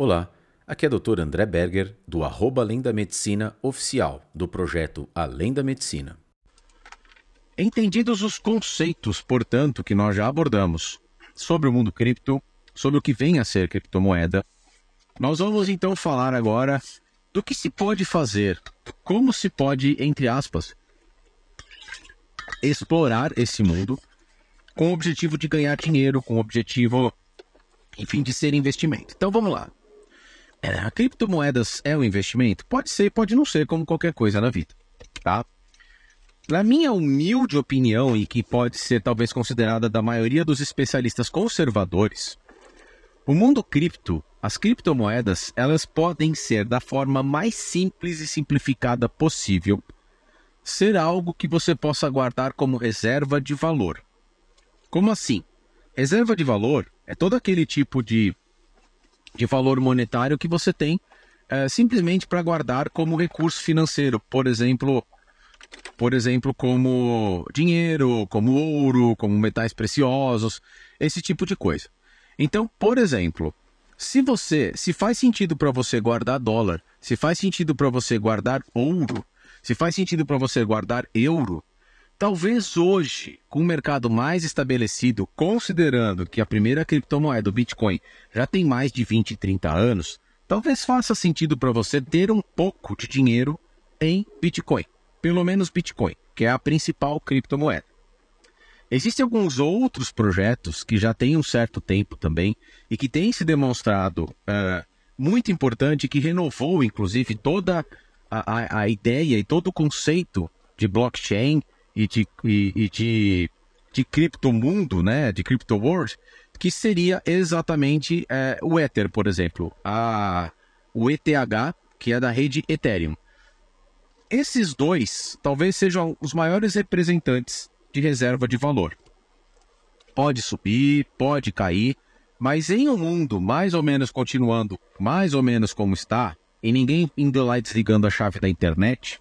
Olá, aqui é o Dr. André Berger, do arroba Além da Medicina oficial, do projeto Além da Medicina. Entendidos os conceitos, portanto, que nós já abordamos sobre o mundo cripto, sobre o que vem a ser criptomoeda, nós vamos então falar agora do que se pode fazer, como se pode, entre aspas, explorar esse mundo com o objetivo de ganhar dinheiro, com o objetivo, enfim, de ser investimento. Então vamos lá. É, a criptomoedas é um investimento? Pode ser, pode não ser, como qualquer coisa na vida, tá? Na minha humilde opinião, e que pode ser talvez considerada da maioria dos especialistas conservadores, o mundo cripto, as criptomoedas, elas podem ser da forma mais simples e simplificada possível, ser algo que você possa guardar como reserva de valor. Como assim? Reserva de valor é todo aquele tipo de de valor monetário que você tem é, simplesmente para guardar como recurso financeiro, por exemplo, por exemplo, como dinheiro, como ouro, como metais preciosos, esse tipo de coisa. Então, por exemplo, se você, se faz sentido para você guardar dólar, se faz sentido para você guardar ouro, se faz sentido para você guardar euro, Talvez hoje, com o mercado mais estabelecido, considerando que a primeira criptomoeda, o Bitcoin, já tem mais de 20, 30 anos, talvez faça sentido para você ter um pouco de dinheiro em Bitcoin. Pelo menos Bitcoin, que é a principal criptomoeda. Existem alguns outros projetos que já têm um certo tempo também e que têm se demonstrado uh, muito importante, que renovou, inclusive, toda a, a, a ideia e todo o conceito de blockchain e de, e, e de, de criptomundo, né, de crypto world, que seria exatamente é, o Ether, por exemplo, a, o ETH, que é da rede Ethereum. Esses dois talvez sejam os maiores representantes de reserva de valor. Pode subir, pode cair, mas em um mundo mais ou menos continuando mais ou menos como está, e ninguém indo lá desligando a chave da internet,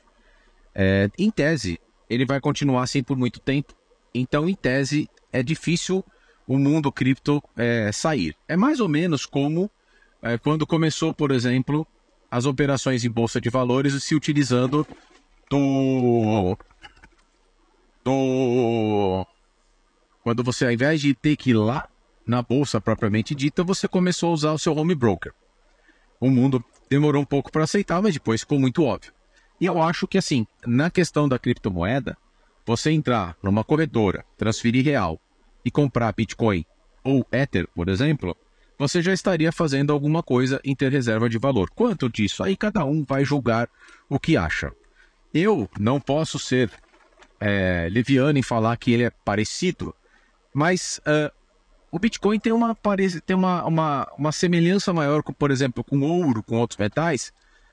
é, em tese, ele vai continuar assim por muito tempo. Então, em tese, é difícil o mundo cripto é, sair. É mais ou menos como é, quando começou, por exemplo, as operações em bolsa de valores se utilizando do do quando você ao invés de ter que ir lá na bolsa propriamente dita, você começou a usar o seu home broker. O mundo demorou um pouco para aceitar, mas depois ficou muito óbvio. E eu acho que, assim, na questão da criptomoeda, você entrar numa corretora, transferir real e comprar Bitcoin ou Ether, por exemplo, você já estaria fazendo alguma coisa em ter reserva de valor. Quanto disso? Aí cada um vai julgar o que acha. Eu não posso ser é, leviano em falar que ele é parecido, mas uh, o Bitcoin tem, uma, tem uma, uma, uma semelhança maior, com, por exemplo, com ouro, com outros metais,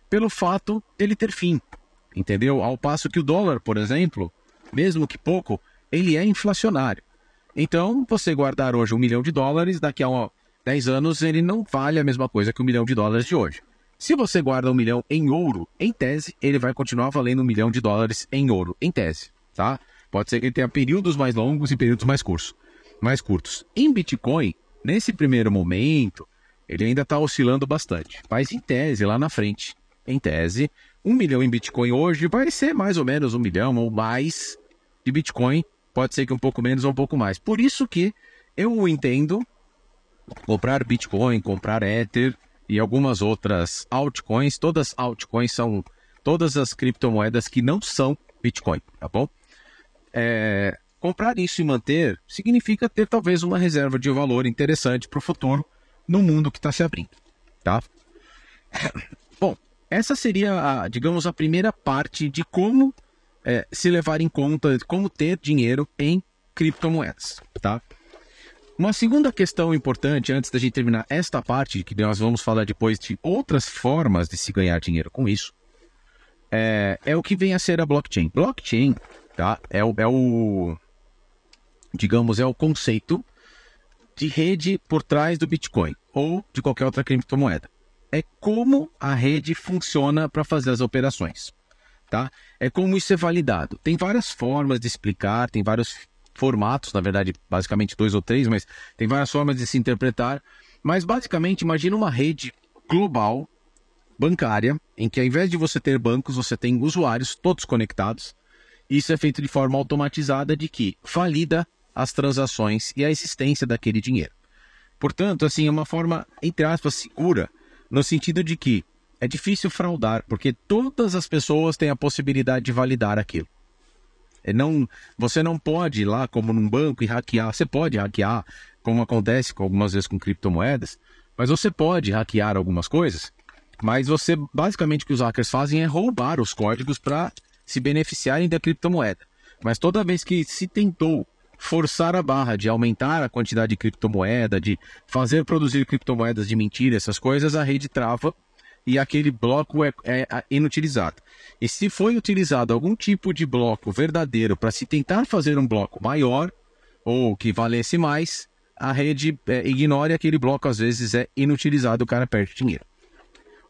pelo fato dele ter fim, entendeu? Ao passo que o dólar, por exemplo, mesmo que pouco, ele é inflacionário. Então, você guardar hoje um milhão de dólares, daqui a 10 anos ele não vale a mesma coisa que um milhão de dólares de hoje. Se você guarda um milhão em ouro, em tese, ele vai continuar valendo um milhão de dólares em ouro, em tese, tá? Pode ser que ele tenha períodos mais longos e períodos mais curtos. Mais curtos. Em Bitcoin, nesse primeiro momento, ele ainda está oscilando bastante. Mas em tese, lá na frente, em tese, um milhão em Bitcoin hoje vai ser mais ou menos um milhão ou mais de Bitcoin. Pode ser que um pouco menos ou um pouco mais. Por isso que eu entendo comprar Bitcoin, comprar Ether e algumas outras altcoins. Todas altcoins são todas as criptomoedas que não são Bitcoin, tá bom? É, comprar isso e manter significa ter talvez uma reserva de valor interessante para o futuro no mundo que está se abrindo, tá? Essa seria, a, digamos, a primeira parte de como é, se levar em conta, como ter dinheiro em criptomoedas, tá? Uma segunda questão importante, antes da gente terminar esta parte, que nós vamos falar depois de outras formas de se ganhar dinheiro com isso, é, é o que vem a ser a blockchain. Blockchain, tá? É o, é o, digamos, é o conceito de rede por trás do Bitcoin ou de qualquer outra criptomoeda é como a rede funciona para fazer as operações. Tá? É como isso é validado. Tem várias formas de explicar, tem vários formatos, na verdade, basicamente dois ou três, mas tem várias formas de se interpretar. Mas basicamente, imagina uma rede global bancária, em que ao invés de você ter bancos, você tem usuários todos conectados. Isso é feito de forma automatizada de que valida as transações e a existência daquele dinheiro. Portanto, assim, é uma forma, entre aspas, segura, no sentido de que é difícil fraudar, porque todas as pessoas têm a possibilidade de validar aquilo. É não, você não pode ir lá, como num banco, e hackear. Você pode hackear, como acontece com, algumas vezes com criptomoedas, mas você pode hackear algumas coisas, mas você, basicamente, o que os hackers fazem é roubar os códigos para se beneficiarem da criptomoeda. Mas toda vez que se tentou forçar a barra de aumentar a quantidade de criptomoeda, de fazer produzir criptomoedas de mentira, essas coisas, a rede trava e aquele bloco é, é, é inutilizado. E se foi utilizado algum tipo de bloco verdadeiro para se tentar fazer um bloco maior ou que valesse mais, a rede é, ignora aquele bloco, às vezes é inutilizado, o cara perde dinheiro.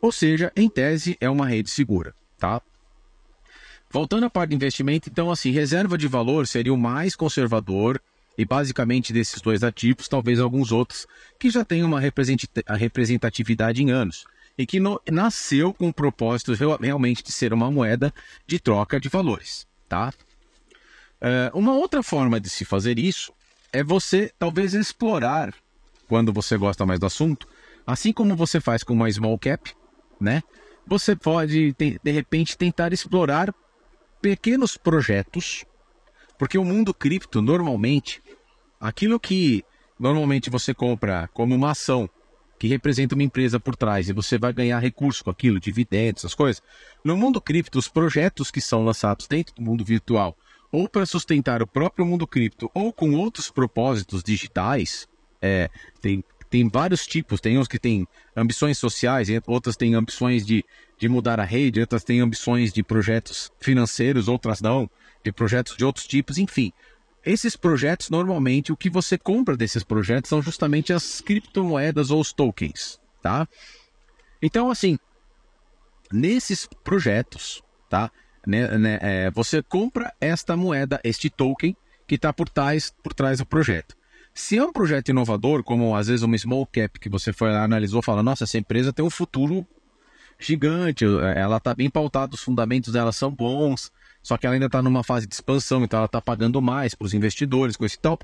Ou seja, em tese, é uma rede segura, tá? Voltando à parte de investimento, então, assim, reserva de valor seria o mais conservador e basicamente desses dois ativos, talvez alguns outros que já têm uma representatividade em anos e que no, nasceu com o propósito realmente de ser uma moeda de troca de valores, tá? Uh, uma outra forma de se fazer isso é você talvez explorar, quando você gosta mais do assunto, assim como você faz com uma small cap, né? Você pode, de repente, tentar explorar pequenos projetos, porque o mundo cripto, normalmente, aquilo que normalmente você compra como uma ação que representa uma empresa por trás e você vai ganhar recurso com aquilo, dividendos, essas coisas. No mundo cripto, os projetos que são lançados dentro do mundo virtual, ou para sustentar o próprio mundo cripto, ou com outros propósitos digitais, é, tem, tem vários tipos. Tem uns que têm ambições sociais, outras têm ambições de de mudar a rede, outras têm ambições de projetos financeiros, outras não, de projetos de outros tipos, enfim. Esses projetos, normalmente, o que você compra desses projetos são justamente as criptomoedas ou os tokens, tá? Então, assim, nesses projetos, tá? Né, né, é, você compra esta moeda, este token, que está por trás, por trás do projeto. Se é um projeto inovador, como às vezes uma small cap que você foi lá, analisou, fala, nossa, essa empresa tem um futuro gigante, ela está bem pautada, os fundamentos dela são bons, só que ela ainda está numa fase de expansão, então ela está pagando mais para os investidores, coisa e tal.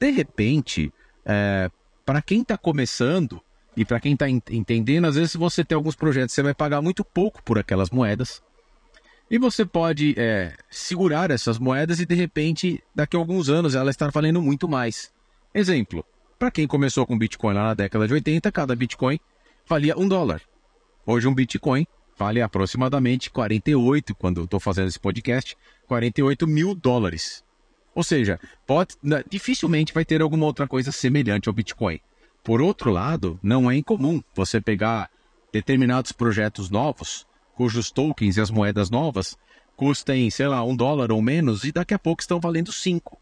De repente, é, para quem está começando e para quem está entendendo, às vezes você tem alguns projetos, você vai pagar muito pouco por aquelas moedas. E você pode é, segurar essas moedas e de repente, daqui a alguns anos, ela estar valendo muito mais. Exemplo: para quem começou com Bitcoin lá na década de 80, cada Bitcoin valia um dólar. Hoje um Bitcoin vale aproximadamente 48, quando eu estou fazendo esse podcast, 48 mil dólares. Ou seja, pode, né, dificilmente vai ter alguma outra coisa semelhante ao Bitcoin. Por outro lado, não é incomum você pegar determinados projetos novos, cujos tokens e as moedas novas custem, sei lá, um dólar ou menos, e daqui a pouco estão valendo cinco.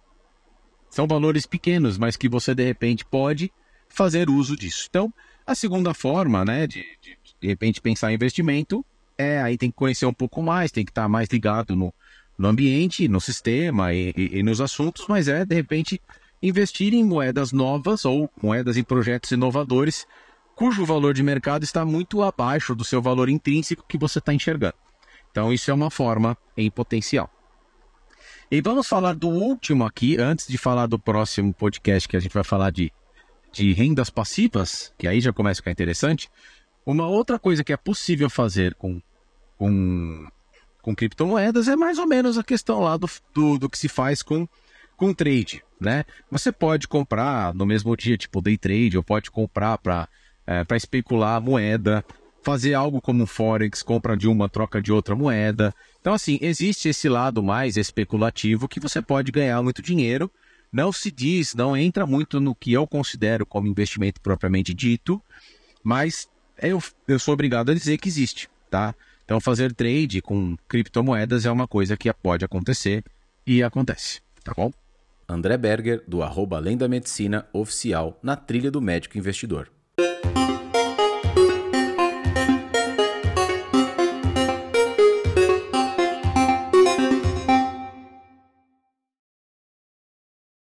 São valores pequenos, mas que você de repente pode fazer uso disso. Então, a segunda forma né, de, de de repente pensar em investimento, é, aí tem que conhecer um pouco mais, tem que estar mais ligado no, no ambiente, no sistema e, e, e, nos assuntos, mas é, de repente, investir em moedas novas ou moedas em projetos inovadores, cujo valor de mercado está muito abaixo do seu valor intrínseco que você está enxergando. Então, isso é uma forma em potencial. E vamos falar do último aqui, antes de falar do próximo podcast, que a gente vai falar de, de rendas passivas, que aí já começa a ficar interessante. Uma outra coisa que é possível fazer com, com, com criptomoedas é mais ou menos a questão lá do, do, do que se faz com, com trade, né? Você pode comprar no mesmo dia, tipo day trade, ou pode comprar para é, especular a moeda, fazer algo como um forex, compra de uma, troca de outra moeda. Então, assim, existe esse lado mais especulativo que você pode ganhar muito dinheiro. Não se diz, não entra muito no que eu considero como investimento propriamente dito, mas eu, eu sou obrigado a dizer que existe, tá? Então, fazer trade com criptomoedas é uma coisa que pode acontecer e acontece, tá bom? André Berger, do arroba Além da Medicina Oficial, na trilha do médico investidor.